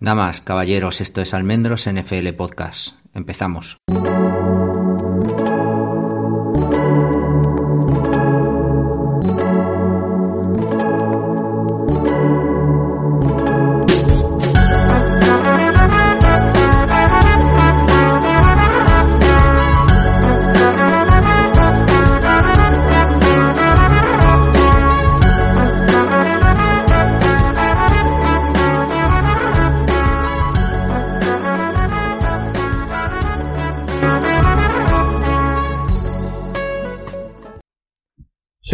Damas, caballeros, esto es Almendros NFL Podcast. Empezamos.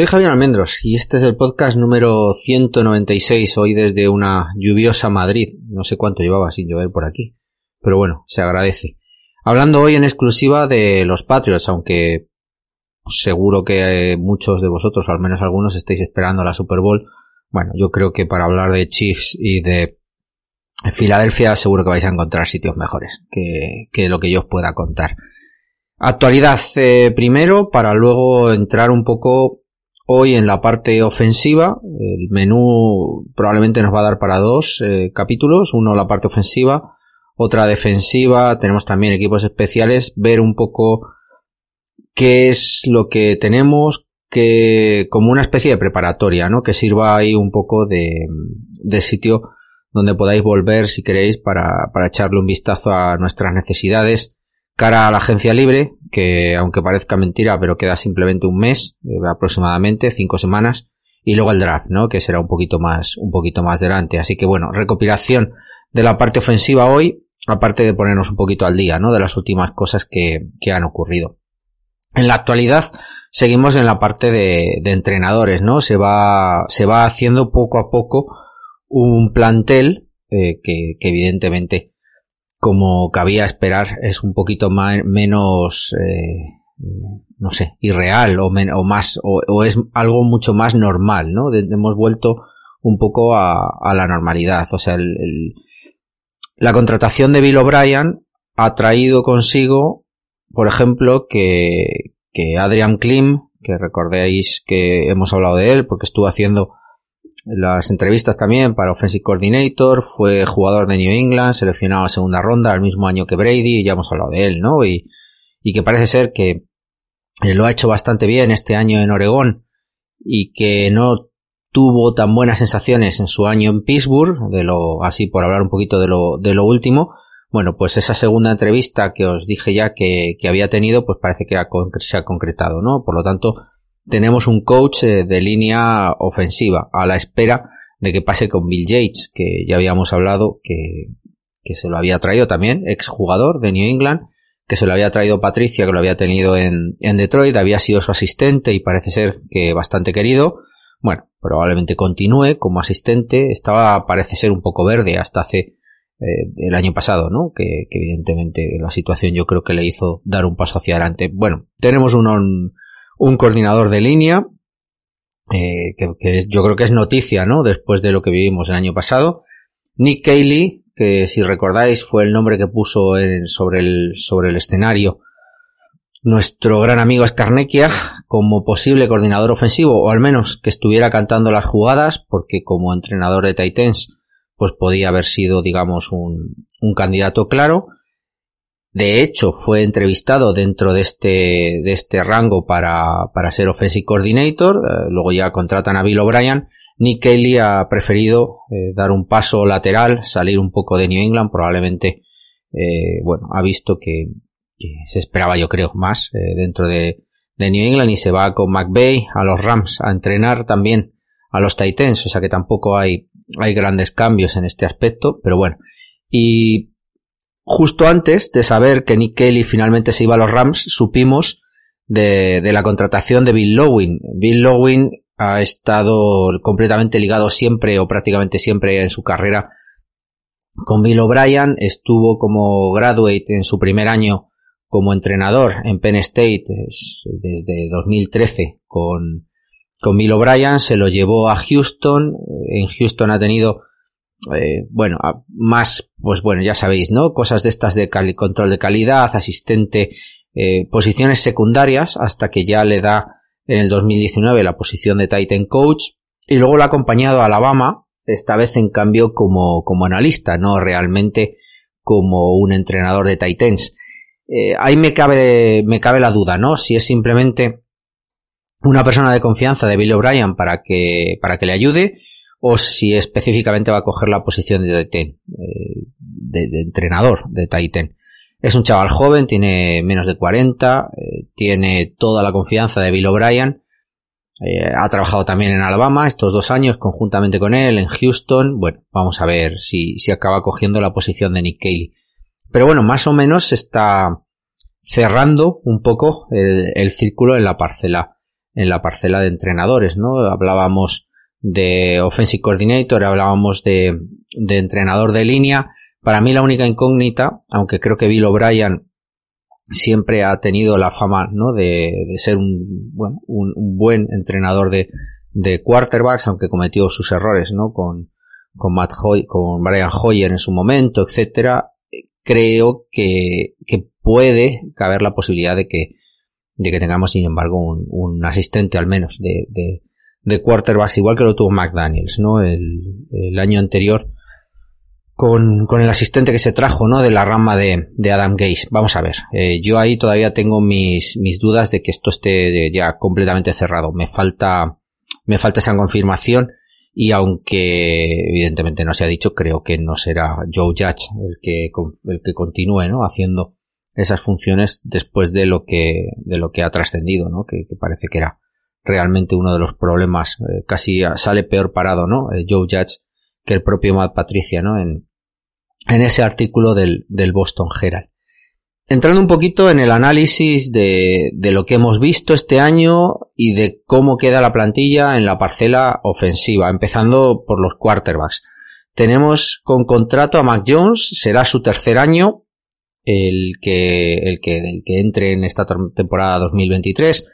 Soy Javier Almendros y este es el podcast número 196, hoy desde una lluviosa Madrid. No sé cuánto llevaba sin llover por aquí, pero bueno, se agradece. Hablando hoy en exclusiva de los Patriots, aunque seguro que muchos de vosotros, o al menos algunos, estáis esperando la Super Bowl. Bueno, yo creo que para hablar de Chiefs y de Filadelfia seguro que vais a encontrar sitios mejores que, que lo que yo os pueda contar. Actualidad eh, primero para luego entrar un poco Hoy en la parte ofensiva, el menú probablemente nos va a dar para dos eh, capítulos, uno la parte ofensiva, otra defensiva, tenemos también equipos especiales, ver un poco qué es lo que tenemos, que como una especie de preparatoria, ¿no? Que sirva ahí un poco de, de sitio donde podáis volver si queréis para, para echarle un vistazo a nuestras necesidades cara a la agencia libre, que aunque parezca mentira, pero queda simplemente un mes, eh, aproximadamente, cinco semanas, y luego el draft, ¿no? Que será un poquito más, un poquito más delante. Así que bueno, recopilación de la parte ofensiva hoy, aparte de ponernos un poquito al día, ¿no? De las últimas cosas que, que han ocurrido. En la actualidad, seguimos en la parte de, de entrenadores, ¿no? Se va, se va haciendo poco a poco un plantel eh, que, que evidentemente como cabía esperar, es un poquito más, menos, eh, no sé, irreal o, más, o, es algo mucho más normal, ¿no? hemos vuelto un poco a, a la normalidad. O sea, el, la contratación de Bill O'Brien ha traído consigo, por ejemplo, que, que Adrian Klim, que recordéis que hemos hablado de él porque estuvo haciendo las entrevistas también para Offensive Coordinator, fue jugador de New England, seleccionado a segunda ronda el mismo año que Brady, ya hemos hablado de él, ¿no? Y, y que parece ser que eh, lo ha hecho bastante bien este año en Oregón y que no tuvo tan buenas sensaciones en su año en Pittsburgh, de lo, así por hablar un poquito de lo, de lo último, bueno, pues esa segunda entrevista que os dije ya que, que había tenido, pues parece que se ha concretado, ¿no? Por lo tanto, tenemos un coach eh, de línea ofensiva a la espera de que pase con Bill Yates, que ya habíamos hablado que, que se lo había traído también, exjugador de New England, que se lo había traído Patricia, que lo había tenido en, en Detroit, había sido su asistente y parece ser que bastante querido. Bueno, probablemente continúe como asistente. Estaba, parece ser un poco verde hasta hace eh, el año pasado, ¿no? Que, que, evidentemente la situación yo creo que le hizo dar un paso hacia adelante. Bueno, tenemos un, un coordinador de línea, eh, que, yo creo que es noticia, ¿no? Después de lo que vivimos el año pasado. Nick Cayley, que si recordáis fue el nombre que puso sobre, el, sobre el escenario nuestro gran amigo Scarnecchia como posible coordinador ofensivo, o al menos que estuviera cantando las jugadas, porque como entrenador de Titans, pues podía haber sido, digamos, un, un candidato claro. De hecho, fue entrevistado dentro de este, de este rango para, para ser offensive coordinator. Eh, luego ya contratan a Bill O'Brien. Nick Kelly ha preferido eh, dar un paso lateral, salir un poco de New England. Probablemente, eh, bueno, ha visto que, que, se esperaba, yo creo, más dentro de, de New England y se va con McVeigh a los Rams a entrenar también a los Titans. O sea que tampoco hay, hay grandes cambios en este aspecto. Pero bueno. Y justo antes de saber que Nick Kelly finalmente se iba a los Rams, supimos de, la contratación de Bill Lowin. Bill Lowin ha estado completamente ligado siempre o prácticamente siempre en su carrera con Bill O'Brien, estuvo como graduate en su primer año como entrenador en Penn State desde 2013 con, con Bill O'Brien, se lo llevó a Houston, en Houston ha tenido eh, bueno, más, pues bueno, ya sabéis, ¿no? Cosas de estas de control de calidad, asistente, eh, posiciones secundarias, hasta que ya le da en el 2019 la posición de Titan Coach, y luego lo ha acompañado a Alabama, esta vez en cambio como, como analista, no realmente como un entrenador de Titans. Eh, ahí me cabe, me cabe la duda, ¿no? Si es simplemente una persona de confianza de Bill O'Brien para que, para que le ayude, o si específicamente va a coger la posición de Titan, eh, de, entrenador de Titan. Es un chaval joven, tiene menos de 40, eh, tiene toda la confianza de Bill O'Brien, ha trabajado también en Alabama estos dos años conjuntamente con él, en Houston. Bueno, vamos a ver si, si acaba cogiendo la posición de Nick Cayley. Pero bueno, más o menos se está cerrando un poco el, círculo en la parcela, en la parcela de entrenadores, ¿no? Hablábamos de offensive coordinator, hablábamos de, de entrenador de línea. Para mí la única incógnita, aunque creo que Bill O'Brien siempre ha tenido la fama, ¿no? De, de ser un, bueno, un, buen entrenador de, de quarterbacks, aunque cometió sus errores, ¿no? Con, con Matt Hoy, con Brian Hoyer en su momento, etcétera creo que, que puede caber la posibilidad de que, de que tengamos, sin embargo, un, un asistente al menos de, de, de, quarterbacks, igual que lo tuvo McDaniels, ¿no? El, el año anterior con, con, el asistente que se trajo, ¿no? De la rama de, de Adam Gaze. Vamos a ver. Eh, yo ahí todavía tengo mis, mis dudas de que esto esté ya completamente cerrado. Me falta, me falta esa confirmación y aunque evidentemente no se ha dicho, creo que no será Joe Judge el que, el que continúe, ¿no? Haciendo esas funciones después de lo que, de lo que ha trascendido, ¿no? Que, parece que era realmente uno de los problemas, eh, casi sale peor parado, ¿no? Eh, Joe Judge que el propio Matt Patricia, ¿no? En, en ese artículo del, del Boston Herald. Entrando un poquito en el análisis de, de, lo que hemos visto este año y de cómo queda la plantilla en la parcela ofensiva, empezando por los quarterbacks. Tenemos con contrato a Mac Jones, será su tercer año, el que, el que, el que entre en esta temporada 2023.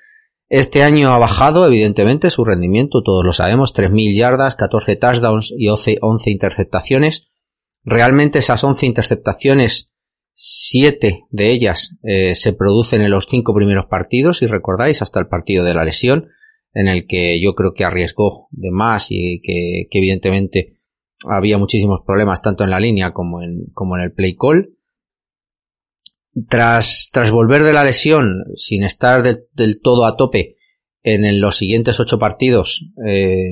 Este año ha bajado, evidentemente, su rendimiento, todos lo sabemos, 3.000 yardas, 14 touchdowns y 11, 11 interceptaciones. Realmente esas 11 interceptaciones Siete de ellas eh, se producen en los cinco primeros partidos, si recordáis, hasta el partido de la lesión, en el que yo creo que arriesgó de más y que, evidentemente había muchísimos problemas tanto en la línea como en, como en el play call. Tras, tras volver de la lesión, sin estar del todo a tope en, los siguientes ocho partidos, eh,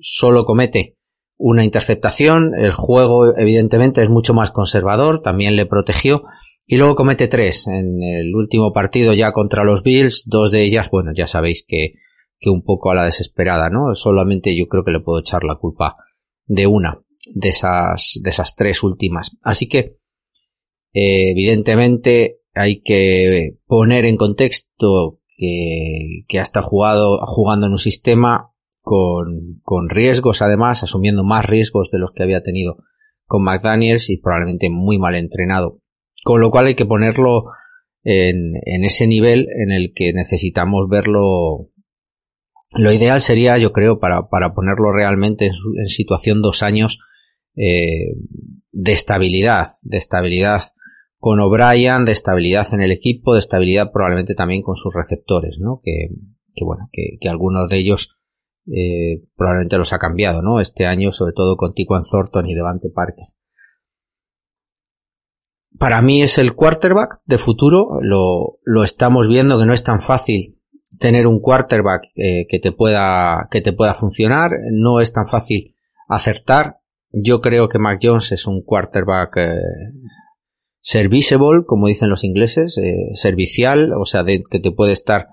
solo comete una interceptación, el juego evidentemente es mucho más conservador, también le protegió y luego comete tres en el último partido ya contra los Bills, dos de ellas, bueno, ya sabéis que, que un poco a la desesperada, ¿no? Solamente yo creo que le puedo echar la culpa de una de esas, de esas tres últimas. Así que, eh, evidentemente hay que poner en contexto que, que hasta jugado, jugando en un sistema con, con riesgos además, asumiendo más riesgos de los que había tenido con McDaniels y probablemente muy mal entrenado. Con lo cual hay que ponerlo en, en ese nivel en el que necesitamos verlo. Lo ideal sería, yo creo, para, para ponerlo realmente en, en situación dos años eh, de estabilidad, de estabilidad con O'Brien, de estabilidad en el equipo, de estabilidad probablemente también con sus receptores, ¿no? Que, que bueno, que, que algunos de ellos eh, probablemente los ha cambiado, ¿no? Este año, sobre todo con Tiquan Thornton y Devante Parques. Para mí es el quarterback de futuro, lo, lo estamos viendo que no es tan fácil tener un quarterback eh, que te pueda que te pueda funcionar, no es tan fácil acertar. Yo creo que Mac Jones es un quarterback eh, serviceable, como dicen los ingleses, eh, servicial, o sea, de, que te puede estar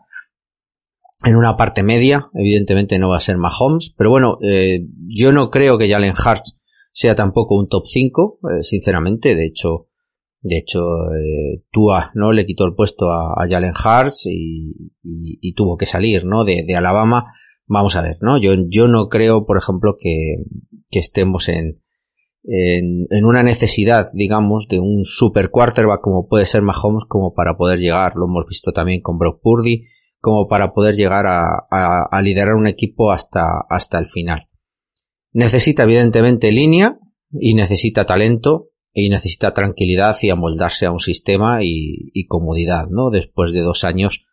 en una parte media, evidentemente no va a ser Mahomes, pero bueno, eh, yo no creo que Jalen Hurts sea tampoco un top 5, eh, sinceramente, de hecho, de hecho, eh, Tua, ¿no? Le quitó el puesto a, a Jalen Hurts y, tuvo que salir, ¿no? De, Alabama. Vamos a ver, ¿no? Yo, yo no creo, por ejemplo, que estemos en, en, una necesidad, digamos, de un super quarterback como puede ser Mahomes como para poder llegar. Lo hemos visto también con Brock Purdy como para poder llegar a, liderar un equipo hasta, hasta el final. Necesita evidentemente línea y necesita talento y necesita tranquilidad y amoldarse a un sistema y, comodidad, ¿no? Después de dos años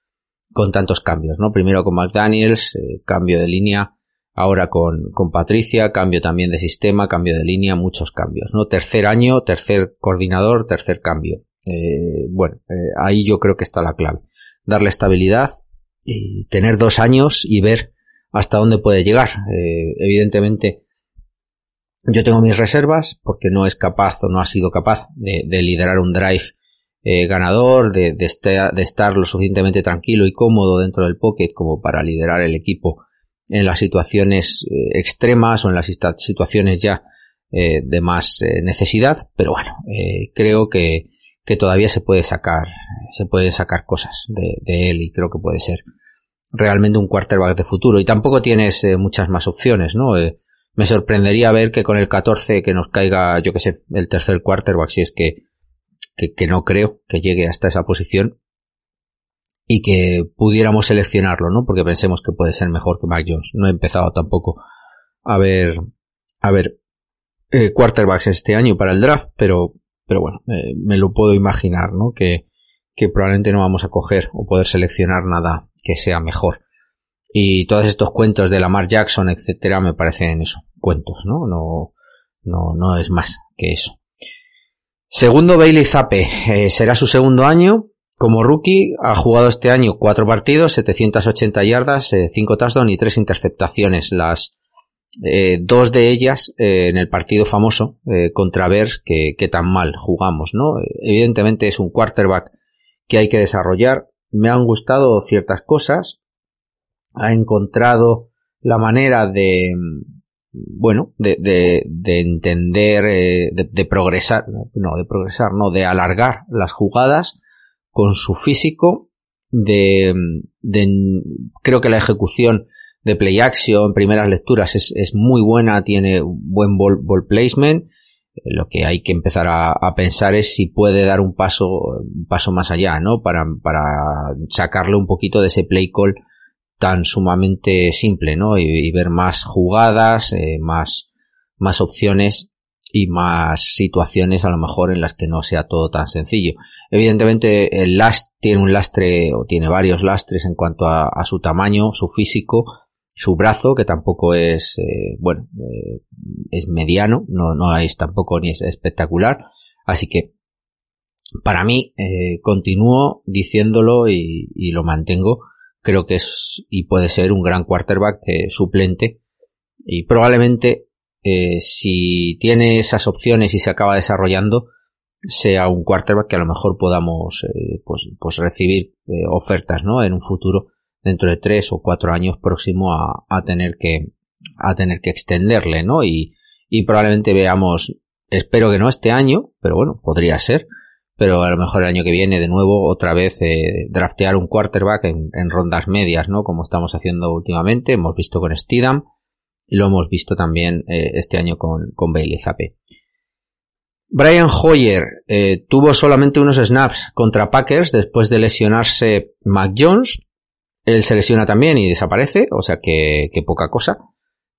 con tantos cambios, ¿no? Primero con McDaniels, eh, cambio de línea, ahora con, con Patricia, cambio también de sistema, cambio de línea, muchos cambios, ¿no? Tercer año, tercer coordinador, tercer cambio. Eh, bueno, eh, ahí yo creo que está la clave. Darle estabilidad y tener dos años y ver hasta dónde puede llegar. Eh, evidentemente, yo tengo mis reservas porque no es capaz o no ha sido capaz de, liderar un drive ganador, de, de, estar lo suficientemente tranquilo y cómodo dentro del pocket como para liderar el equipo en las situaciones eh, extremas o en las situaciones ya eh, de más eh, necesidad, pero bueno, creo que, que, todavía se puede sacar, se puede sacar cosas de, de, él y creo que puede ser realmente un quarterback de futuro y tampoco tienes muchas más opciones, ¿no? me sorprendería ver que con el 14 que nos caiga, yo que sé, el tercer quarterback, si es que, que, que no creo que llegue hasta esa posición, y que pudiéramos seleccionarlo, ¿no? Porque pensemos que puede ser mejor que Mac Jones. No he empezado tampoco a ver, a ver eh, quarterbacks este año para el draft, pero, pero bueno, eh, me lo puedo imaginar, ¿no? Que, que probablemente no vamos a coger o poder seleccionar nada que sea mejor. Y todos estos cuentos de Lamar Jackson, etcétera, me parecen eso, cuentos, ¿no? No, no, no es más que eso. Segundo, Bailey Zappe. Eh, será su segundo año. Como rookie ha jugado este año cuatro partidos, 780 yardas, eh, cinco touchdowns y tres interceptaciones. Las eh, dos de ellas eh, en el partido famoso contra Bears que, tan mal jugamos, ¿no? Evidentemente es un quarterback que hay que desarrollar. Me han gustado ciertas cosas. Ha encontrado la manera de, bueno, de, de, de entender, de, de progresar, no, de progresar, no, de alargar las jugadas con su físico, de, de creo que la ejecución de play action, primeras lecturas es, es muy buena, tiene buen ball, placement. Lo que hay que empezar a, a, pensar es si puede dar un paso, un paso más allá, ¿no? Para, para sacarle un poquito de ese play call tan sumamente simple, ¿no? Y, y ver más jugadas, eh, más, más opciones y más situaciones a lo mejor en las que no sea todo tan sencillo. Evidentemente el last tiene un lastre o tiene varios lastres en cuanto a, su tamaño, su físico, su brazo que tampoco es eh, bueno eh, es mediano, no, no es tampoco ni es espectacular, así que para mí eh, continúo diciéndolo y, y, lo mantengo. Creo que es y puede ser un gran quarterback suplente y probablemente eh, si tiene esas opciones y se acaba desarrollando, sea un quarterback que a lo mejor podamos eh, pues, pues recibir eh, ofertas ¿no? en un futuro dentro de tres o cuatro años próximo a, a tener que a tener que extenderle ¿no? y, y probablemente veamos espero que no este año pero bueno podría ser pero a lo mejor el año que viene de nuevo otra vez eh, draftear un quarterback en, en, rondas medias no como estamos haciendo últimamente hemos visto con Stidham lo hemos visto también eh, este año con, con Bailey Zappe. Brian Hoyer eh, tuvo solamente unos snaps contra Packers después de lesionarse Mac Jones. Él se lesiona también y desaparece, o sea que, poca cosa.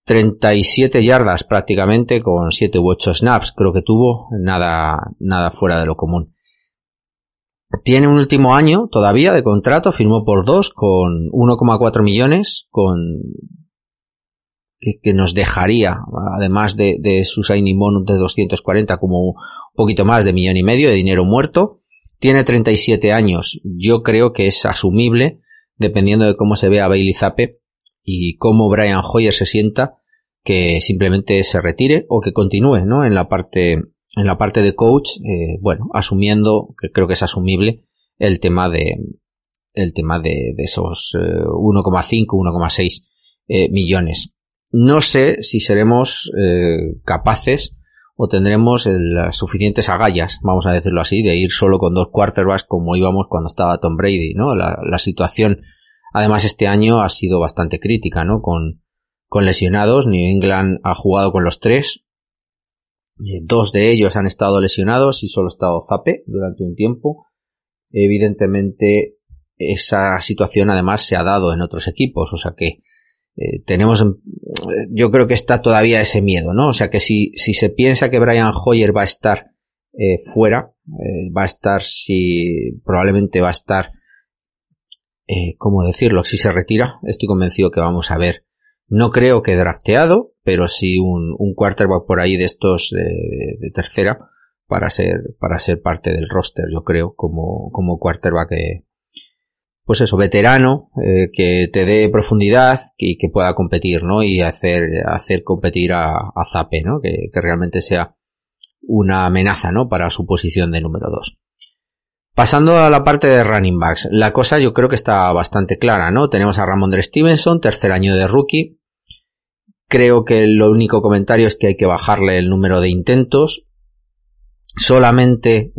37 yardas prácticamente con 7 u 8 snaps, creo que tuvo, nada, nada fuera de lo común. Tiene un último año todavía de contrato, firmó por dos con 1,4 millones, con que, nos dejaría, además de, de su signing bonus de 240, como un poquito más de millón y medio de dinero muerto. Tiene 37 años. Yo creo que es asumible, dependiendo de cómo se vea Bailey Zappe y cómo Brian Hoyer se sienta, que simplemente se retire o que continúe, ¿no? En la parte, en la parte de coach, eh, bueno, asumiendo, que creo que es asumible, el tema de, el tema de, de esos 1,5, 1,6 eh, millones. No sé si seremos eh, capaces o tendremos las suficientes agallas, vamos a decirlo así, de ir solo con dos quarterbacks como íbamos cuando estaba Tom Brady, ¿no? La, situación, además este año ha sido bastante crítica, ¿no? Con, con lesionados, New England ha jugado con los tres, eh, dos de ellos han estado lesionados y solo ha estado Zape durante un tiempo. Evidentemente, esa situación además se ha dado en otros equipos, o sea que eh, tenemos, yo creo que está todavía ese miedo, ¿no? O sea que si, si se piensa que Brian Hoyer va a estar eh, fuera, eh, va a estar si, probablemente va a estar, ¿cómo decirlo? Si se retira, estoy convencido que vamos a ver No creo que drafteado, pero sí un, un quarterback por ahí de estos de, tercera para ser, para ser parte del roster, yo creo, como, como quarterback que, pues eso, veterano, eh, que te dé profundidad y que pueda competir, ¿no? Y hacer, hacer competir a, a Zape, ¿no? Que, que, realmente sea una amenaza, ¿no? Para su posición de número 2. Pasando a la parte de running backs, la cosa yo creo que está bastante clara, ¿no? Tenemos a Ramondre Stevenson, tercer año de rookie. Creo que lo único comentario es que hay que bajarle el número de intentos. Solamente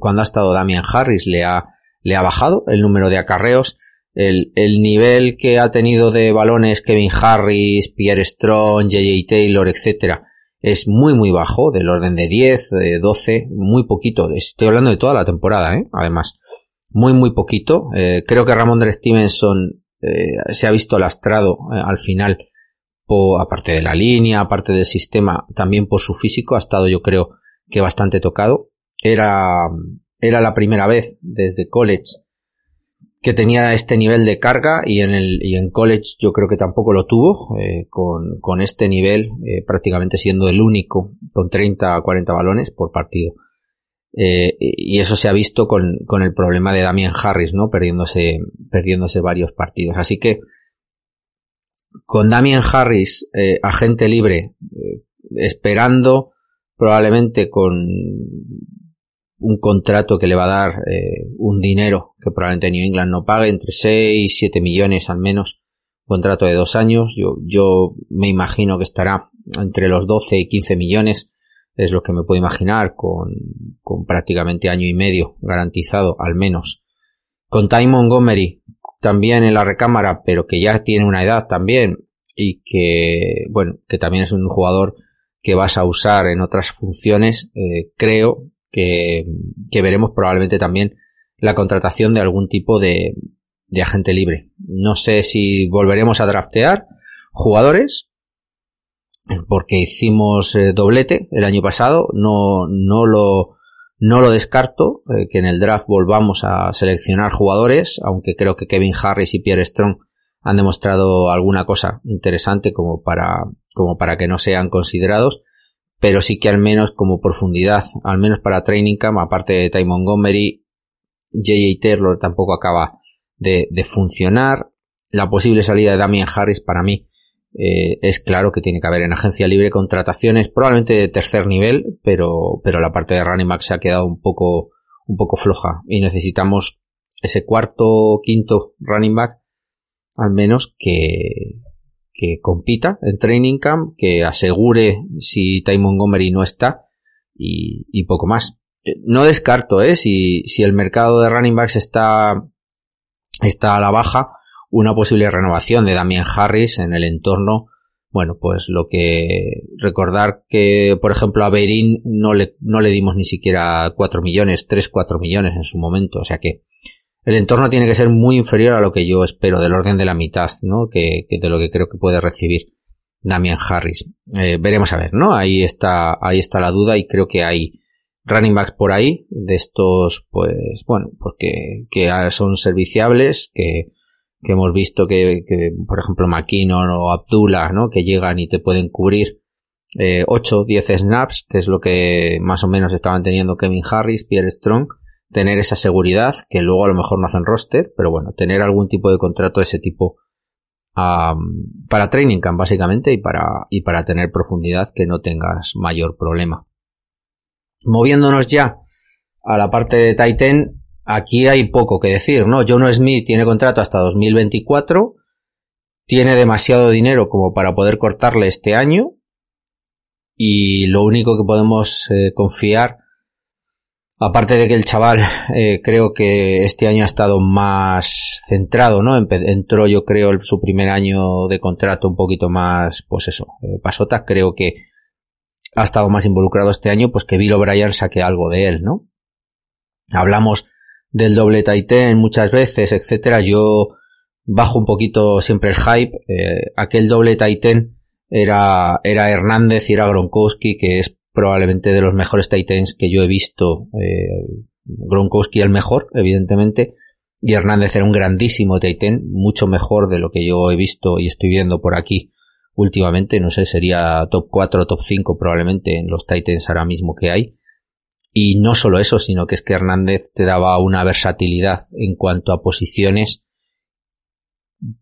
cuando ha estado Damian Harris le ha le ha bajado el número de acarreos. El, el, nivel que ha tenido de balones Kevin Harris, Pierre Strong, JJ Taylor, etcétera, es muy muy bajo, del orden de 10, de 12, muy poquito. Estoy hablando de toda la temporada, ¿eh? además. Muy muy poquito. Eh, creo que Ramondre Stevenson eh, se ha visto lastrado eh, al final, por, aparte de la línea, aparte del sistema, también por su físico, ha estado yo creo que bastante tocado. Era era la primera vez desde college que tenía este nivel de carga y en el y en college yo creo que tampoco lo tuvo eh, con, con, este nivel eh, prácticamente siendo el único con 30 a 40 balones por partido. Eh, y eso se ha visto con, con, el problema de Damien Harris no perdiéndose perdiéndose varios partidos. Así que con Damien Harris agente libre esperando probablemente con un contrato que le va a dar eh, un dinero que probablemente New England no pague, entre 6 y 7 millones al menos, contrato de dos años, yo, yo me imagino que estará entre los 12 y 15 millones, es lo que me puedo imaginar, con, con prácticamente año y medio garantizado al menos. Con Ty Montgomery, también en la recámara, pero que ya tiene una edad también, y que, bueno, que también es un jugador que vas a usar en otras funciones, eh, creo que, veremos probablemente también la contratación de algún tipo de, de agente libre. No sé si volveremos a draftear jugadores porque hicimos eh, doblete el año pasado, no, no lo, no lo descarto, eh, que en el draft volvamos a seleccionar jugadores, aunque creo que Kevin Harris y Pierre Strong han demostrado alguna cosa interesante como para, como para que no sean considerados pero sí que al menos como profundidad, al menos para Training Camp, aparte de Ty Montgomery, J.J. Taylor tampoco acaba de, funcionar. La posible salida de Damien Harris para mí eh, es claro que tiene que haber en agencia libre contrataciones, probablemente de tercer nivel, pero, pero la parte de running back se ha quedado un poco, un poco floja y necesitamos ese cuarto, quinto running back al menos que, que compita en Training Camp, que asegure si Ty Montgomery no está y, poco más. No descarto, ¿eh? Si, si el mercado de running backs está, está a la baja, una posible renovación de Damian Harris en el entorno. Bueno, pues lo que recordar que, por ejemplo, a Berin no le, no le dimos ni siquiera 4 millones, 3, 4 millones en su momento. O sea que el entorno tiene que ser muy inferior a lo que yo espero, del orden de la mitad, ¿no? Que, de lo que creo que puede recibir Damian Harris. Eh, veremos a ver, ¿no? Ahí está, ahí está la duda y creo que hay running backs por ahí de estos, pues, bueno, porque que son serviciables, que, que hemos visto que, que, por ejemplo, McKinnon o Abdullah, ¿no? Que llegan y te pueden cubrir eh, 8, 10 snaps, que es lo que más o menos estaban teniendo Kevin Harris, Pierre Strong tener esa seguridad, que luego a lo mejor no hacen roster, pero bueno, tener algún tipo de contrato de ese tipo para training camp básicamente y para, y para tener profundidad que no tengas mayor problema. Moviéndonos ya a la parte de Titan, aquí hay poco que decir, ¿no? John Smith tiene contrato hasta 2024, tiene demasiado dinero como para poder cortarle este año y lo único que podemos eh, confiar Aparte de que el chaval eh, creo que este año ha estado más centrado, ¿no? entró yo creo su primer año de contrato un poquito más, pues eso, eh, pasota, creo que ha estado más involucrado este año, pues que Bill O'Brien saque algo de él, ¿no? Hablamos del doble Titan muchas veces, etcétera. Yo bajo un poquito siempre el hype. Eh, aquel doble Titan era, era Hernández y era Gronkowski, que es probablemente de los mejores Titans que yo he visto. Eh, Gronkowski el mejor, evidentemente, y Hernández era un grandísimo Titan, mucho mejor de lo que yo he visto y estoy viendo por aquí últimamente, no sé, sería top 4 o top 5 probablemente en los Titans ahora mismo que hay. Y no solo eso, sino que es que Hernández te daba una versatilidad en cuanto a posiciones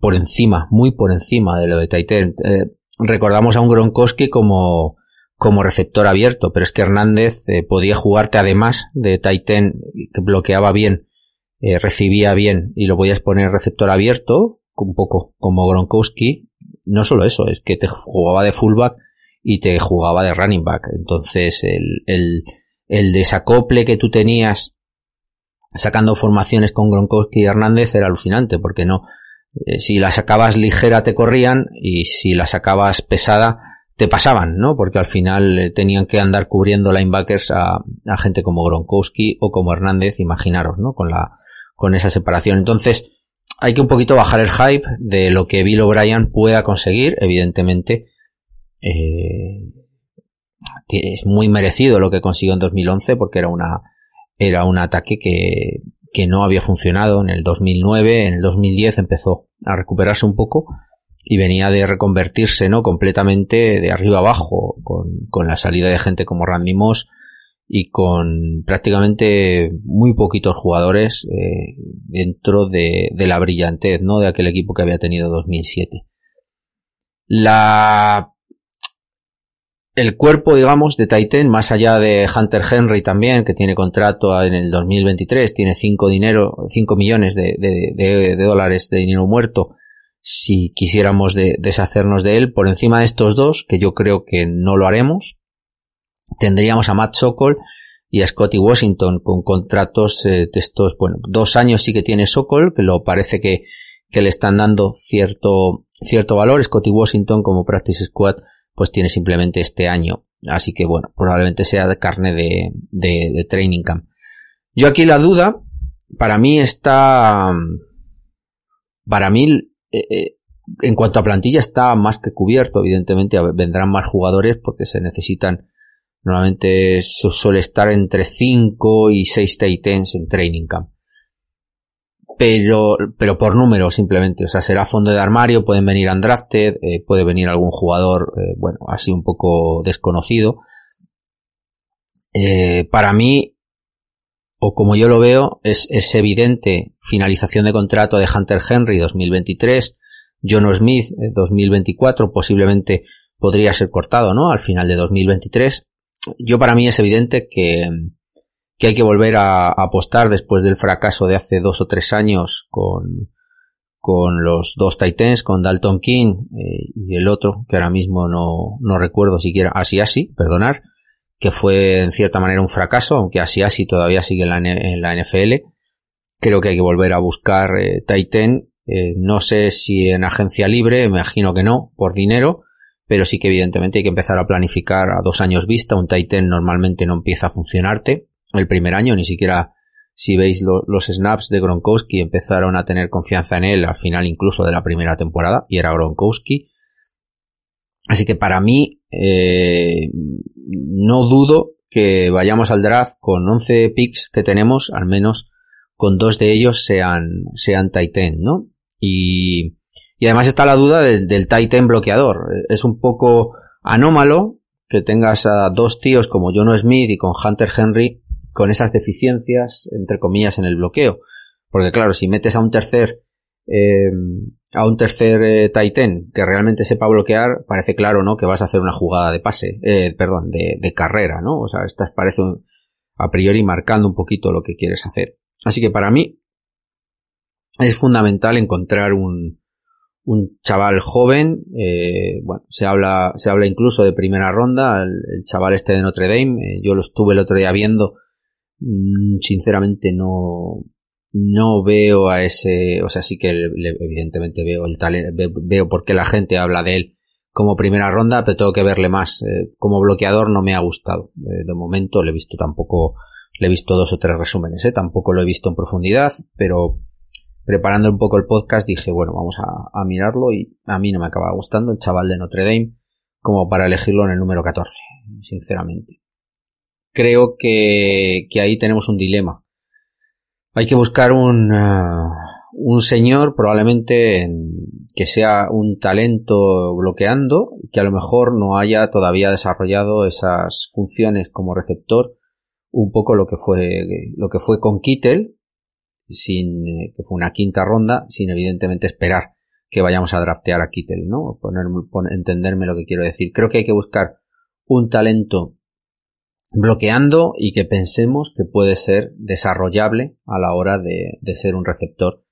por encima, muy por encima de lo de Titan. Eh, recordamos a un Gronkowski como, como receptor abierto, pero es que Hernández eh, podía jugarte además de Titan que bloqueaba bien, eh, recibía bien y lo podías poner receptor abierto, un poco como Gronkowski. No solo eso, es que te jugaba de fullback y te jugaba de running back. Entonces el, el el desacople que tú tenías sacando formaciones con Gronkowski y Hernández era alucinante, porque no, eh, si la sacabas ligera te corrían y si la sacabas pesada te pasaban, ¿no? Porque al final eh, tenían que andar cubriendo linebackers a, a gente como Gronkowski o como Hernández, imaginaros, ¿no? Con la, con esa separación. Entonces, hay que un poquito bajar el hype de lo que Bill O'Brien pueda conseguir, evidentemente. Eh, es muy merecido lo que consiguió en 2011 porque era una era un ataque que, que no había funcionado en el 2009, en el 2010 empezó a recuperarse un poco y venía de reconvertirse no completamente de arriba abajo con, con la salida de gente como Randy Moss y con prácticamente muy poquitos jugadores eh, dentro de, de, la brillantez no de aquel equipo que había tenido 2007 la el cuerpo, digamos, de Titan, más allá de Hunter Henry también, que tiene contrato en el 2023, tiene 5 dinero, 5 millones de, de, dólares de dinero muerto, si quisiéramos deshacernos de él, por encima de estos dos, que yo creo que no lo haremos, tendríamos a Matt Sokol y a Scotty Washington con contratos eh, de estos, bueno, dos años sí que tiene Sokol, que lo parece que, que le están dando cierto, cierto valor, Scotty Washington como practice squad pues tiene simplemente este año. Así que bueno, probablemente sea de carne de, de, training camp. Yo aquí la duda, para mí está, para mí, eh, eh, en cuanto a plantilla está más que cubierto. Evidentemente vendrán más jugadores porque se necesitan, normalmente suele estar entre 5 y 6 Titans en training camp pero, pero por número simplemente. O sea, será fondo de armario, pueden venir undrafted, eh, puede venir algún jugador, eh, bueno, así un poco desconocido. Para mí, o como yo lo veo, es, es evidente finalización de contrato de Hunter Henry 2023, John Smith 2024, posiblemente podría ser cortado, ¿no? Al final de 2023. Yo para mí es evidente que, que hay que volver a, apostar después del fracaso de hace dos o tres años con, con los dos Titans, con Dalton King eh, y el otro, que ahora mismo no, no recuerdo siquiera, así así, perdonar, que fue en cierta manera un fracaso, aunque así así todavía sigue en la, en la NFL. Creo que hay que volver a buscar eh, Titan, eh, no sé si en agencia libre, me imagino que no, por dinero, pero sí que evidentemente hay que empezar a planificar a dos años vista. Un Titan normalmente no empieza a funcionarte el primer año, ni siquiera si veis los snaps de Gronkowski empezaron a tener confianza en él al final incluso de la primera temporada y era Gronkowski. Así que para mí eh, no dudo que vayamos al draft con 11 picks que tenemos, al menos con dos de ellos sean, sean Titan, ¿no? Y, y además está la duda del, del Titan bloqueador. Es un poco anómalo que tengas a dos tíos como Jono Smith y con Hunter Henry con esas deficiencias, entre comillas, en el bloqueo. Porque claro, si metes a un tercer, eh, a un tercer eh, Titan que realmente sepa bloquear, parece claro, ¿no? Que vas a hacer una jugada de pase, eh, perdón, de, de, carrera, ¿no? O sea, estás parece a priori marcando un poquito lo que quieres hacer. Así que para mí es fundamental encontrar un, un chaval joven, eh, bueno, se habla, se habla incluso de primera ronda, el, el chaval este de Notre Dame, eh, yo lo estuve el otro día viendo, Mm, sinceramente no no veo a ese, o sea, sí que evidentemente veo el talento, veo por qué la gente habla de él como primera ronda, pero tengo que verle más. Eh, como bloqueador no me ha gustado. Eh, de momento le he visto tampoco, le he visto dos o tres resúmenes, ¿eh? tampoco lo he visto en profundidad, pero preparando un poco el podcast dije, bueno, vamos a, a mirarlo y a mí no me acaba gustando el chaval de Notre Dame como para elegirlo en el número 14, sinceramente creo que, que ahí tenemos un dilema. Hay que buscar un, uh, un señor probablemente que sea un talento bloqueando que a lo mejor no haya todavía desarrollado esas funciones como receptor un poco lo que fue lo que fue con Kittel sin que fue una quinta ronda sin evidentemente esperar que vayamos a draftear a Kittel no poner, entenderme lo que quiero decir. Creo que hay que buscar un talento bloqueando y que pensemos que puede ser desarrollable a la hora de, ser un receptor.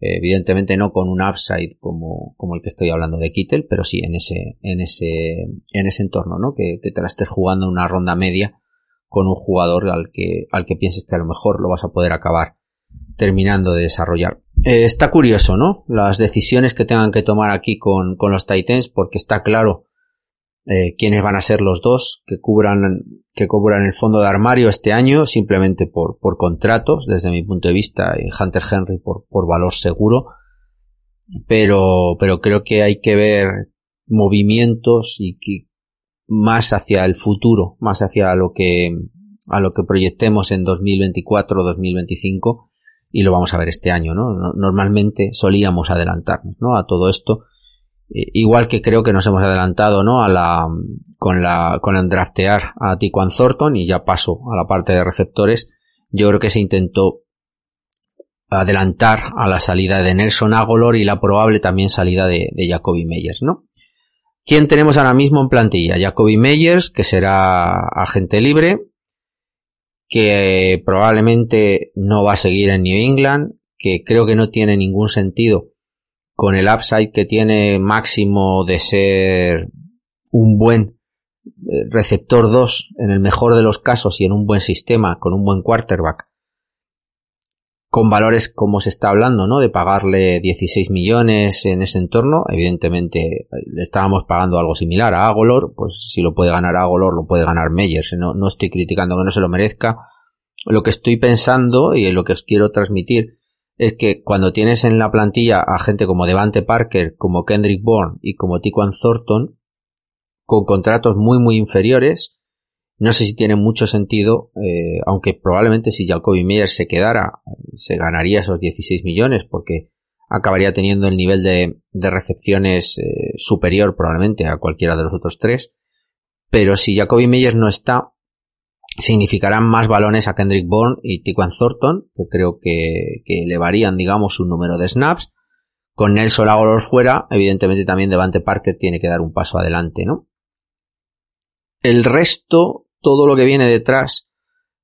evidentemente no con un upside como, como, el que estoy hablando de Kittel, pero sí en ese, en ese, en ese entorno, ¿no? Que, te la estés jugando una ronda media con un jugador al que, al que pienses que a lo mejor lo vas a poder acabar terminando de desarrollar. Eh, está curioso, ¿no? Las decisiones que tengan que tomar aquí con, con los Titans, porque está claro eh, quiénes van a ser los dos que cubran que cubran el fondo de armario este año simplemente por, por contratos desde mi punto de vista y Hunter Henry por, por valor seguro. Pero pero creo que hay que ver movimientos y que más hacia el futuro más hacia lo que a lo que proyectemos en 2024 o 2025 y lo vamos a ver este año no normalmente solíamos adelantarnos no a todo esto igual que creo que nos hemos adelantado ¿no? a la, con, la, con el draftear a Tiquan Thornton y ya paso a la parte de receptores. Yo creo que se intentó adelantar a la salida de Nelson Agolor y la probable también salida de, de Jacoby Meyers, ¿no? ¿Quién tenemos ahora mismo en plantilla? Jacoby Meyers, que será agente libre, que probablemente no va a seguir en New England, que creo que no tiene ningún sentido con el upside que tiene máximo de ser un buen eh, receptor 2 en el mejor de los casos y en un buen sistema, con un buen quarterback, con valores como se está hablando, ¿no? De pagarle 16 millones en ese entorno, evidentemente le estábamos pagando algo similar a Agolor, pues si lo puede ganar Agolor, lo puede ganar Meyers, no, no estoy criticando que no se lo merezca, lo que estoy pensando y lo que os quiero transmitir es que cuando tienes en la plantilla a gente como Devante Parker, como Kendrick Bourne y como Tiquan Thornton, con contratos muy muy inferiores, no sé si tiene mucho sentido, eh, aunque probablemente si Jacoby Meyer se quedara, se ganaría esos 16 millones porque acabaría teniendo el nivel de, recepciones eh, superior probablemente a cualquiera de los otros tres. Pero si Jacoby Meyers no está, significarán más balones a Kendrick Bourne y Tiquan Thornton, que creo que, que elevarían, digamos, su número de snaps. Con Nelson Lagolor fuera, evidentemente también Devante Parker tiene que dar un paso adelante, ¿no? El resto, todo lo que viene detrás,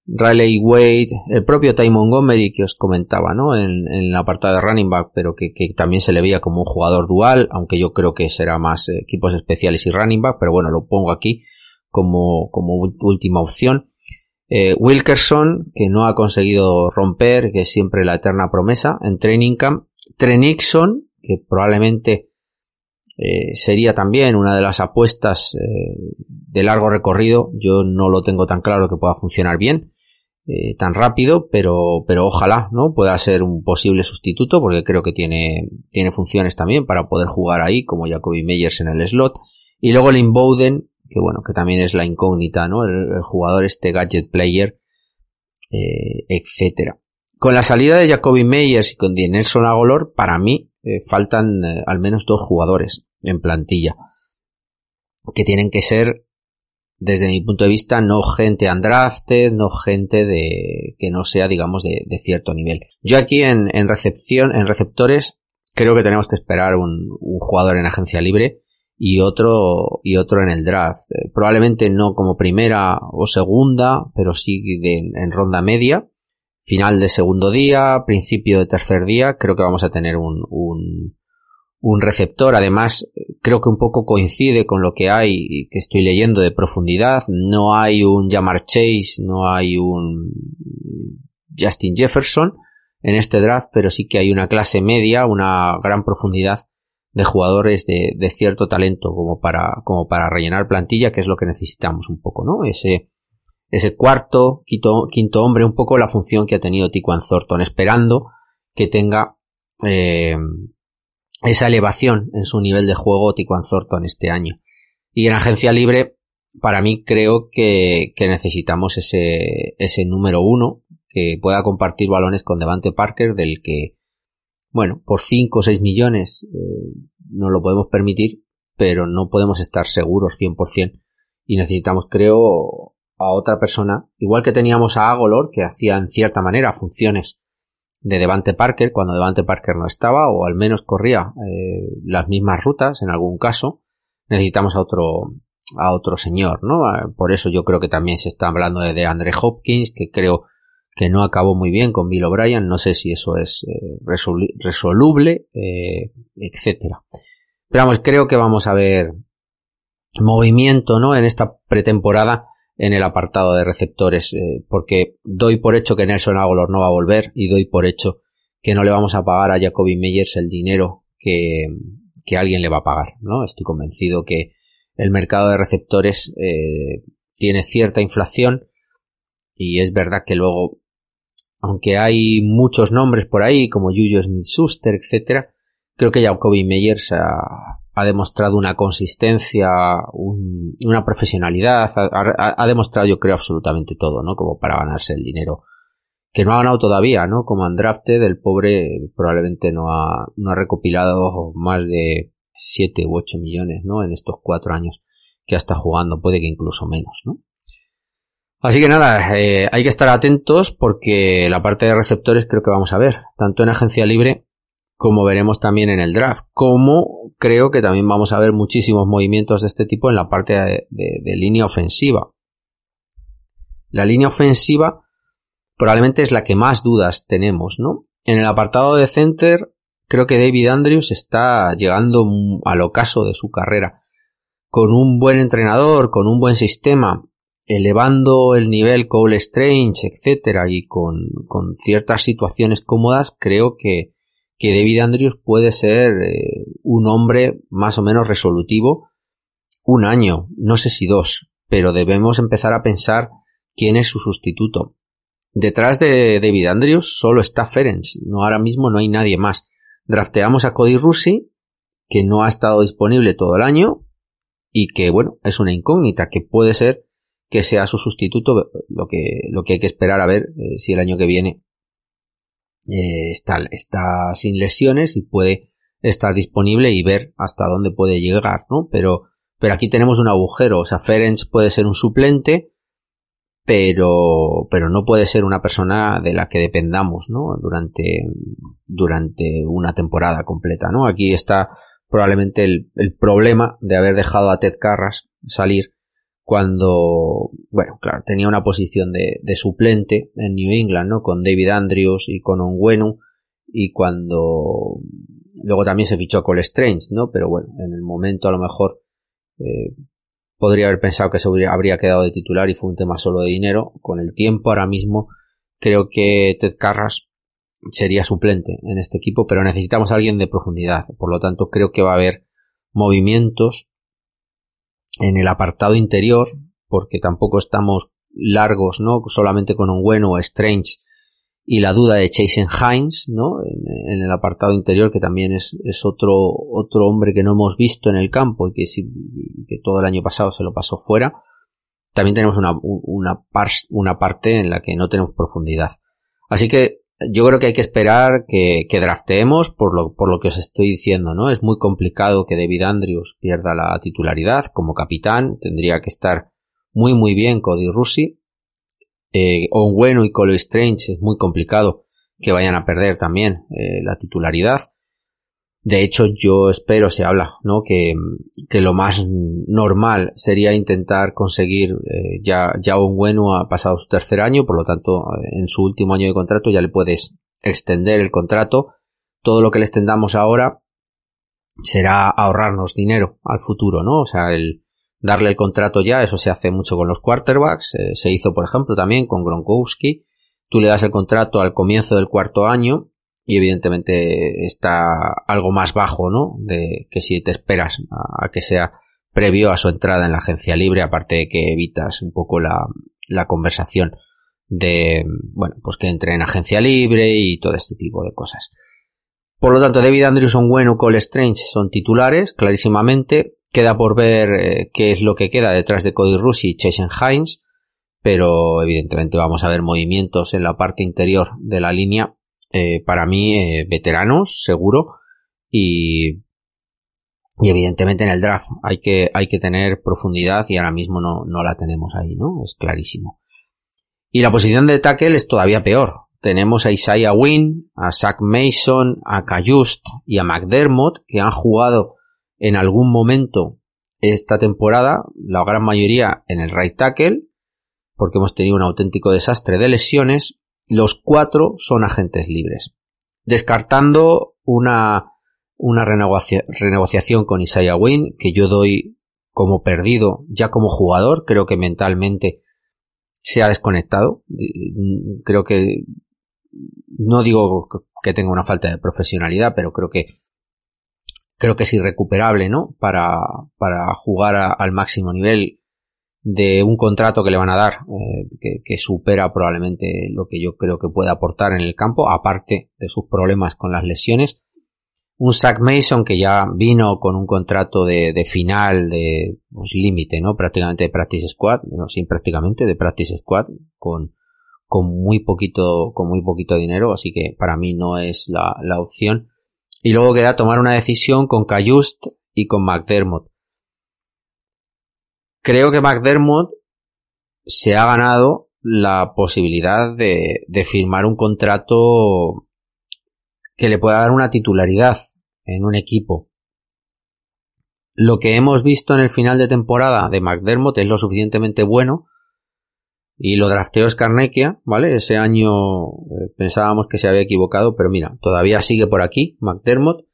Riley Wade, el propio Ty Montgomery que os comentaba, ¿no? En, en la apartado de running back, pero que, que, también se le veía como un jugador dual, aunque yo creo que será más equipos especiales y running back, pero bueno, lo pongo aquí como, como última opción. Eh, Wilkerson, que no ha conseguido romper, que es siempre la eterna promesa en Training Camp. Trenixon, que probablemente eh, sería también una de las apuestas eh, de largo recorrido. Yo no lo tengo tan claro que pueda funcionar bien, tan rápido, pero, pero ojalá, ¿no? Pueda ser un posible sustituto, porque creo que tiene, tiene funciones también para poder jugar ahí, como Jacoby Meyers en el slot. Y luego Lynn Bowden, que bueno, que también es la incógnita, ¿no? El, jugador este gadget player, eh, etcétera. Con la salida de Jacoby Meyers y con Nelson Agolor, para mí eh, faltan eh, al menos dos jugadores en plantilla que tienen que ser desde mi punto de vista no gente undrafted, no gente de que no sea digamos de, cierto nivel. Yo aquí en, en, recepción, en receptores creo que tenemos que esperar un, un jugador en agencia libre y otro y otro en el draft. Eh, probablemente no como primera o segunda, pero sí en ronda media. Final de segundo día, principio de tercer día, creo que vamos a tener un, un, un receptor. Además, creo que un poco coincide con lo que hay que estoy leyendo de profundidad. No hay un Jamar Chase, no hay un Justin Jefferson en este draft, pero sí que hay una clase media, una gran profundidad de jugadores de, de, cierto talento como para, como para rellenar plantilla, que es lo que necesitamos un poco, ¿no? Ese, ese cuarto, quinto, quinto hombre, un poco la función que ha tenido Tiquan Thornton, esperando que tenga eh, esa elevación en su nivel de juego Tiquan Thornton este año. Y en agencia libre, para mí creo que, que necesitamos ese, ese número uno que pueda compartir balones con Devante Parker, del que bueno, por 5 o 6 millones eh, no lo podemos permitir, pero no podemos estar seguros 100% y necesitamos, creo, a otra persona, igual que teníamos a Agolor, que hacía en cierta manera funciones de Devante Parker cuando Devante Parker no estaba, o al menos corría eh, las mismas rutas en algún caso, necesitamos a otro, a otro señor, ¿no? Ah, por eso yo creo que también se está hablando de Andre Hopkins, que creo que no acabó muy bien con Bill O'Brien, no sé si eso es eh, resoluble, eh, etcétera. Pero vamos, creo que vamos a ver movimiento, ¿no? En esta pretemporada en el apartado de receptores, eh, porque doy por hecho que Nelson Aguilar no va a volver y doy por hecho que no le vamos a pagar a Jacoby Meyers el dinero que, que alguien le va a pagar, ¿no? Estoy convencido que el mercado de receptores tiene cierta inflación y es verdad que luego, aunque hay muchos nombres por ahí como Juju Smith-Schuster, etcétera, creo que Jacoby Meyers ha, ha demostrado una consistencia, una profesionalidad, ha, demostrado yo creo absolutamente todo, ¿no? Como para ganarse el dinero que no ha ganado todavía, ¿no? Como Andrafted, el pobre probablemente no ha, no ha recopilado más de 7 u 8 millones, ¿no? En estos cuatro años que ha estado jugando, puede que incluso menos, ¿no? Así que nada, eh, hay que estar atentos porque la parte de receptores creo que vamos a ver, tanto en agencia libre como veremos también en el draft, como creo que también vamos a ver muchísimos movimientos de este tipo en la parte de, de línea ofensiva. La línea ofensiva probablemente es la que más dudas tenemos, ¿no? En el apartado de center, creo que David Andrews está llegando al ocaso de su carrera. Con un buen entrenador, con un buen sistema, elevando el nivel Cole Strange, etcétera, y con, ciertas situaciones cómodas, creo que, David Andrews puede ser eh, un hombre más o menos resolutivo un año, no sé si dos, pero debemos empezar a pensar quién es su sustituto. Detrás de David Andrews solo está Ferenc, no ahora mismo no hay nadie más. Drafteamos a Cody Russi, que no ha estado disponible todo el año y que bueno, es una incógnita que puede ser que sea su sustituto, lo que, lo que hay que esperar a ver eh, si el año que viene eh, está, está sin lesiones y puede estar disponible y ver hasta dónde puede llegar, ¿no? Pero, pero aquí tenemos un agujero, o sea, Ferenc puede ser un suplente, pero, pero no puede ser una persona de la que dependamos, ¿no? Durante, durante una temporada completa, ¿no? Aquí está probablemente el, el problema de haber dejado a Ted Carras salir cuando, bueno, claro, tenía una posición de, de, suplente en New England, ¿no? Con David Andrews y con Onwenu, y cuando luego también se fichó Cole Strange, ¿no? Pero bueno, en el momento a lo mejor eh, podría haber pensado que se habría, quedado de titular y fue un tema solo de dinero. Con el tiempo ahora mismo creo que Ted Carras sería suplente en este equipo, pero necesitamos a alguien de profundidad. Por lo tanto, creo que va a haber movimientos en el apartado interior, porque tampoco estamos largos, ¿no? Solamente con un bueno o Strange y la duda de Jason Hines, ¿no? En, el apartado interior, que también es, es, otro, otro hombre que no hemos visto en el campo y que, que todo el año pasado se lo pasó fuera. También tenemos una, una, una parte en la que no tenemos profundidad. Así que yo creo que hay que esperar que, que drafteemos por lo, por lo que os estoy diciendo, ¿no? Es muy complicado que David Andrews pierda la titularidad como capitán, tendría que estar muy muy bien Cody Russi. Eh, bueno y Cole Strange es muy complicado que vayan a perder también eh, la titularidad. De hecho, yo espero, se habla, ¿no? Que, que lo más normal sería intentar conseguir, eh, ya, ya un bueno ha pasado su tercer año, por lo tanto, en su último año de contrato ya le puedes extender el contrato. Todo lo que le extendamos ahora será ahorrarnos dinero al futuro, ¿no? O sea, el darle el contrato ya, eso se hace mucho con los quarterbacks, eh, se hizo, por ejemplo, también con Gronkowski. Tú le das el contrato al comienzo del cuarto año y evidentemente está algo más bajo, ¿no? De que si te esperas a, que sea previo a su entrada en la agencia libre, aparte de que evitas un poco la, la conversación de, bueno, pues que entre en agencia libre y todo este tipo de cosas. Por lo tanto, David Andrewson, bueno, Cole Strange son titulares, clarísimamente. Queda por ver eh, qué es lo que queda detrás de Cody Rusi y Jason Hines, pero evidentemente vamos a ver movimientos en la parte interior de la línea eh, para mí, eh, veteranos, seguro, y, y evidentemente en el draft hay que, hay que tener profundidad y ahora mismo no, no la tenemos ahí, ¿no? Es clarísimo. Y la posición de tackle es todavía peor. Tenemos a Isaiah Wynn, a Zach Mason, a Cayust y a McDermott que han jugado en algún momento esta temporada, la gran mayoría en el right tackle, porque hemos tenido un auténtico desastre de lesiones. Los cuatro son agentes libres. Descartando una, una renegociación con Isaiah Wynn, que yo doy como perdido ya como jugador, creo que mentalmente se ha desconectado. Creo que no digo que tenga una falta de profesionalidad, pero creo que creo que es irrecuperable, ¿no? Para, para jugar al máximo nivel de un contrato que le van a dar eh, que, que, supera probablemente lo que yo creo que puede aportar en el campo, aparte de sus problemas con las lesiones un Zach Mason que ya vino con un contrato de, de final de pues, límite, ¿no? Prácticamente de Practice Squad, no, sin prácticamente de Practice Squad, con, con muy poquito, con muy poquito dinero, así que para mí no es la, la opción. Y luego queda tomar una decisión con Cayust y con McDermott. Creo que McDermott se ha ganado la posibilidad de, firmar un contrato que le pueda dar una titularidad en un equipo. Lo que hemos visto en el final de temporada de McDermott es lo suficientemente bueno y lo drafteó Skarnekia, ¿vale? Ese año eh, pensábamos que se había equivocado, pero mira, todavía sigue por aquí McDermott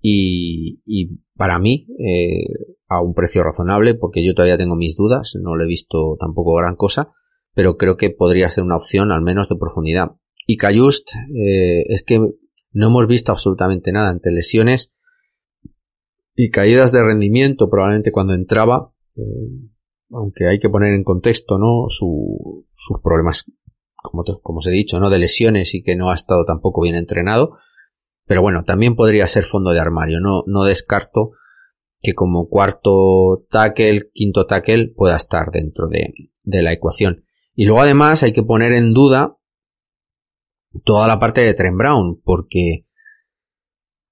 y, y para mí eh, a un precio razonable porque yo todavía tengo mis dudas, no le he visto tampoco gran cosa, pero creo que podría ser una opción al menos de profundidad. Y Cayust, eh, es que no hemos visto absolutamente nada entre lesiones y caídas de rendimiento probablemente cuando entraba, eh, aunque hay que poner en contexto, ¿no? sus problemas, como, como os he dicho, ¿no? De lesiones y que no ha estado tampoco bien entrenado. Pero bueno, también podría ser fondo de armario. No, no descarto que como cuarto tackle, quinto tackle pueda estar dentro de, la ecuación. Y luego además hay que poner en duda toda la parte de Trent Brown, porque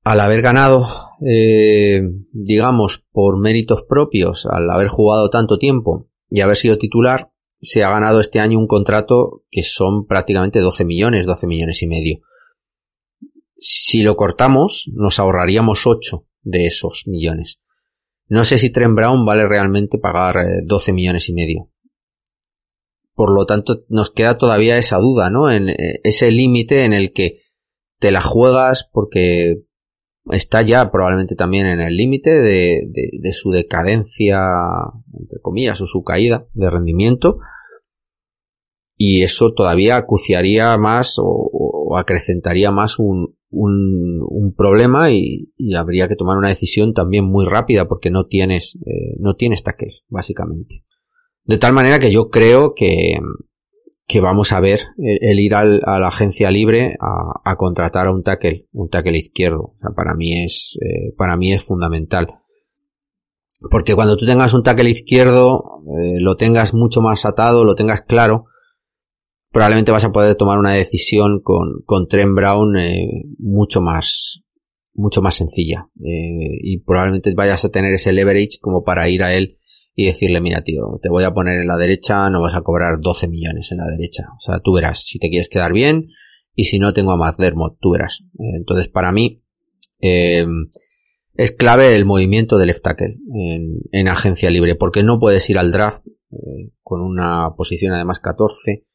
al haber ganado, eh, digamos, por méritos propios, al haber jugado tanto tiempo y haber sido titular, se ha ganado este año un contrato que son prácticamente 12 millones, 12 millones y medio. Si lo cortamos, nos ahorraríamos 8 de esos millones. No sé si Trent Brown vale realmente pagar 12 eh, millones y medio. Por lo tanto, nos queda todavía esa duda, ¿no? En eh, ese límite en el que te la juegas porque está ya probablemente también en el límite de, de, su decadencia, entre comillas, o su caída de rendimiento. Y eso todavía acuciaría más o, acrecentaría más un, un, problema y, habría que tomar una decisión también muy rápida porque no tienes, eh, no tienes tackle, básicamente. De tal manera que yo creo que, que vamos a ver el, ir al, a la agencia libre a, a, contratar a un tackle, un tackle izquierdo. O sea, para mí es, eh, para mí es fundamental. Porque cuando tú tengas un tackle izquierdo, eh, lo tengas mucho más atado, lo tengas claro, probablemente vas a poder tomar una decisión con, con Trent Brown eh, mucho más, mucho más sencilla. Eh, y probablemente vayas a tener ese leverage como para ir a él y decirle, mira tío, te voy a poner en la derecha, no vas a cobrar 12 millones en la derecha. O sea, tú verás si te quieres quedar bien y si no tengo a McDermott, tú verás. Eh, entonces, para mí, eh, es clave el movimiento del left tackle en, en, agencia libre, porque no puedes ir al draft eh, con una posición además 14,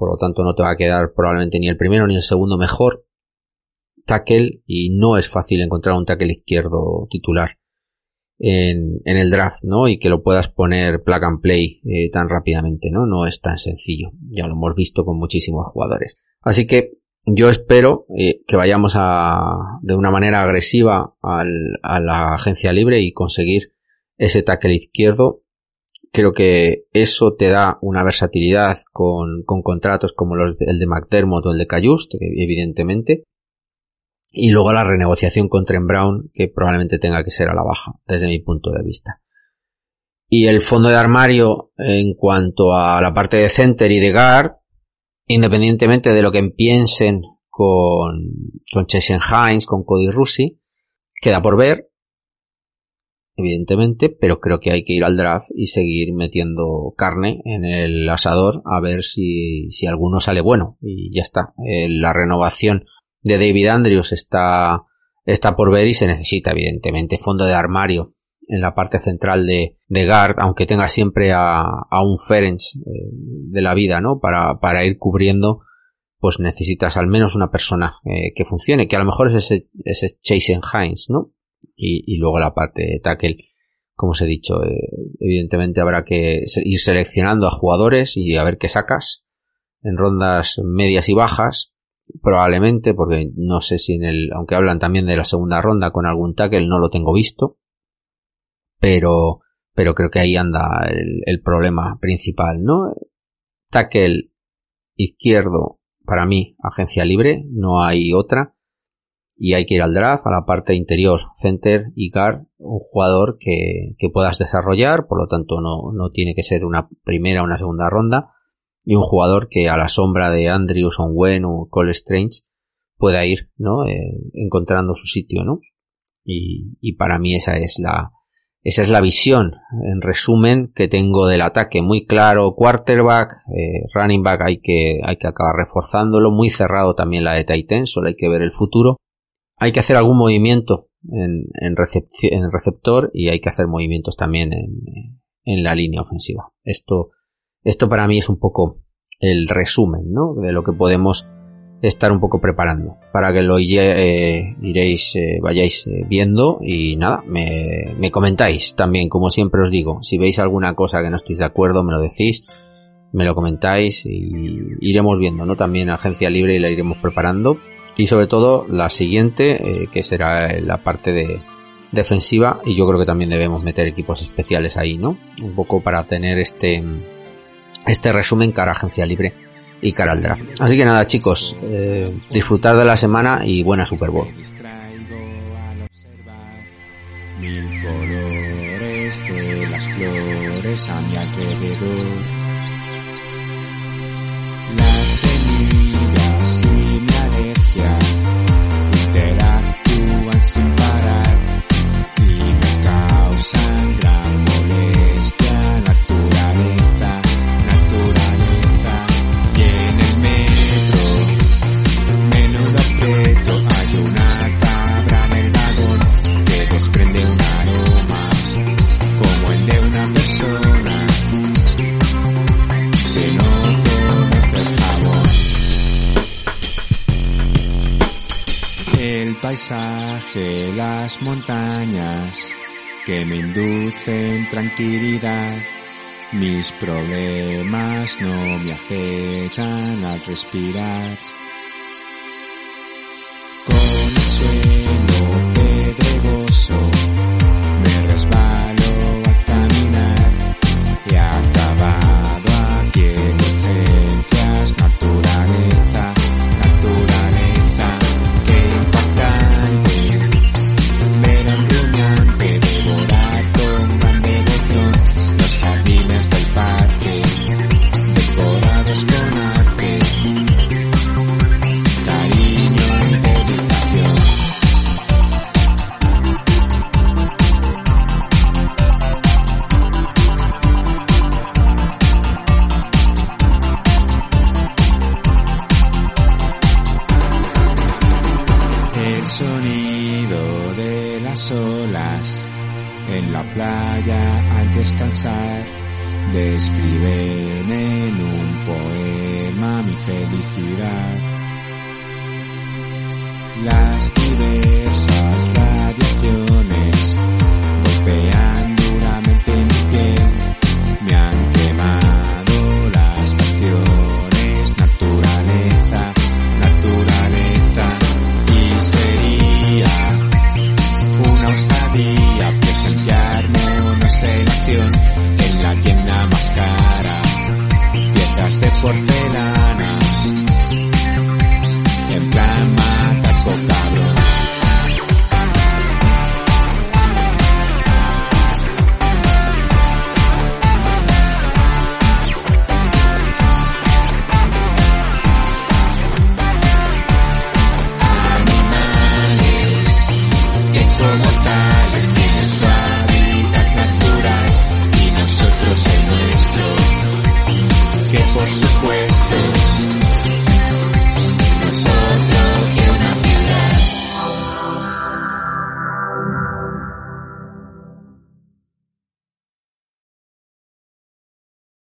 por lo tanto no te va a quedar probablemente ni el primero ni el segundo mejor tackle y no es fácil encontrar un tackle izquierdo titular en, en, el draft, ¿no? Y que lo puedas poner plug and play eh, tan rápidamente, ¿no? No es tan sencillo. Ya lo hemos visto con muchísimos jugadores. Así que yo espero eh, que vayamos a, de una manera agresiva a la agencia libre y conseguir ese tackle izquierdo. Creo que eso te da una versatilidad con, con contratos como los de, el de McDermott o el de Cayust, evidentemente, y luego la renegociación con Trent Brown, que probablemente tenga que ser a la baja, desde mi punto de vista. Y el fondo de armario, en cuanto a la parte de center y de guard, independientemente de lo que piensen con, con Jason Hines, con Cody Russi. Queda por ver, evidentemente, pero creo que hay que ir al draft y seguir metiendo carne en el asador a ver si, si alguno sale bueno. Y ya está. Eh, la renovación de David Andrews está, está por ver y se necesita, evidentemente, fondo de armario en la parte central de, de Guard, aunque tenga siempre a, a un Ferenc eh, de la vida, ¿no? Para, para ir cubriendo, pues necesitas al menos una persona eh, que funcione, que a lo mejor es ese, ese Jason Hines, ¿no? Y, luego la parte de tackle, como os he dicho, eh, evidentemente habrá que ir seleccionando a jugadores y a ver qué sacas en rondas medias y bajas, probablemente, porque no sé si en el, aunque hablan también de la segunda ronda con algún tackle, no lo tengo visto, pero, pero creo que ahí anda el, el problema principal, ¿no? Tackle izquierdo, para mí, agencia libre, no hay otra. Y hay que ir al draft, a la parte interior, center y guard, un jugador que, que puedas desarrollar, por lo tanto no, no tiene que ser una primera o una segunda ronda, y un jugador que a la sombra de Andrews, Wen o Cole Strange pueda ir, ¿no? Eh, encontrando su sitio, ¿no? Y, y para mí esa es la, esa es la visión, en resumen, que tengo del ataque. Muy claro, quarterback, eh, running back hay que, hay que acabar reforzándolo. Muy cerrado también la de Titan, solo hay que ver el futuro. Hay que hacer algún movimiento en, en, en el receptor y hay que hacer movimientos también en, en la línea ofensiva. Esto, esto para mí es un poco el resumen, ¿no? De lo que podemos estar un poco preparando para que lo eh, iréis, eh, vayáis eh, viendo y nada, me, me, comentáis también, como siempre os digo, si veis alguna cosa que no estéis de acuerdo, me lo decís, me lo comentáis y iremos viendo, ¿no? También Agencia Libre y la iremos preparando y sobre todo la siguiente, que será la parte de defensiva y yo creo que también debemos meter equipos especiales ahí, ¿no? Un poco para tener este, este resumen cara Agencia Libre y cara al draft. Así que nada, chicos, eh, disfrutar de la semana y buena Super Bowl. Mi alergia interactúan sin parar y me causan paisaje, las montañas que me inducen tranquilidad. Mis problemas no me acechan al respirar. El sonido de las olas en la playa al descansar describen en un poema mi felicidad. Las diversas radiaciones